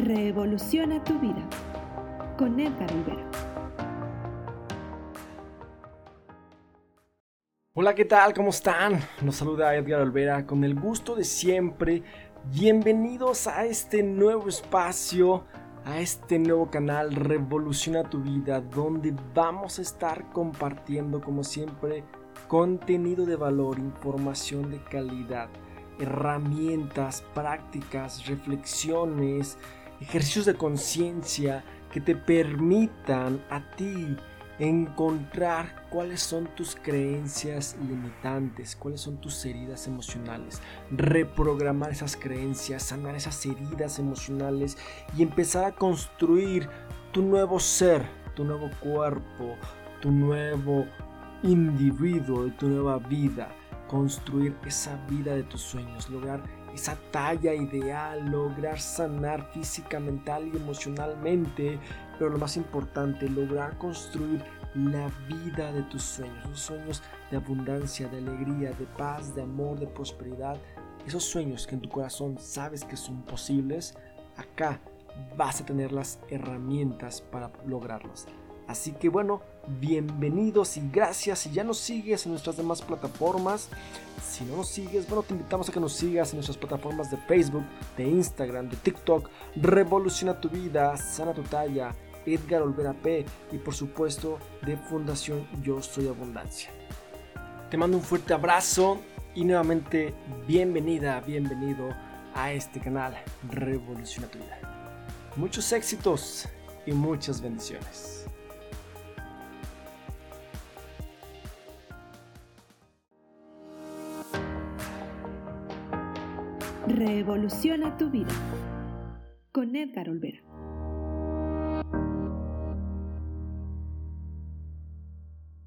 Revoluciona tu vida con Edgar Olvera. Hola, ¿qué tal? ¿Cómo están? Nos saluda Edgar Olvera con el gusto de siempre. Bienvenidos a este nuevo espacio, a este nuevo canal Revoluciona tu vida, donde vamos a estar compartiendo, como siempre, contenido de valor, información de calidad, herramientas, prácticas, reflexiones, ejercicios de conciencia que te permitan a ti encontrar cuáles son tus creencias limitantes, cuáles son tus heridas emocionales, reprogramar esas creencias, sanar esas heridas emocionales y empezar a construir tu nuevo ser, tu nuevo cuerpo, tu nuevo individuo, de tu nueva vida, construir esa vida de tus sueños, lograr esa talla ideal, lograr sanar física, mental y emocionalmente, pero lo más importante, lograr construir la vida de tus sueños, los sueños de abundancia, de alegría, de paz, de amor, de prosperidad, esos sueños que en tu corazón sabes que son posibles, acá vas a tener las herramientas para lograrlos. Así que bueno, bienvenidos y gracias. Si ya nos sigues en nuestras demás plataformas, si no nos sigues, bueno, te invitamos a que nos sigas en nuestras plataformas de Facebook, de Instagram, de TikTok. Revoluciona tu vida, sana tu talla, Edgar Olvera P y por supuesto de Fundación Yo Soy Abundancia. Te mando un fuerte abrazo y nuevamente bienvenida, bienvenido a este canal Revoluciona tu vida. Muchos éxitos y muchas bendiciones. Revoluciona tu vida con Edgar Olvera.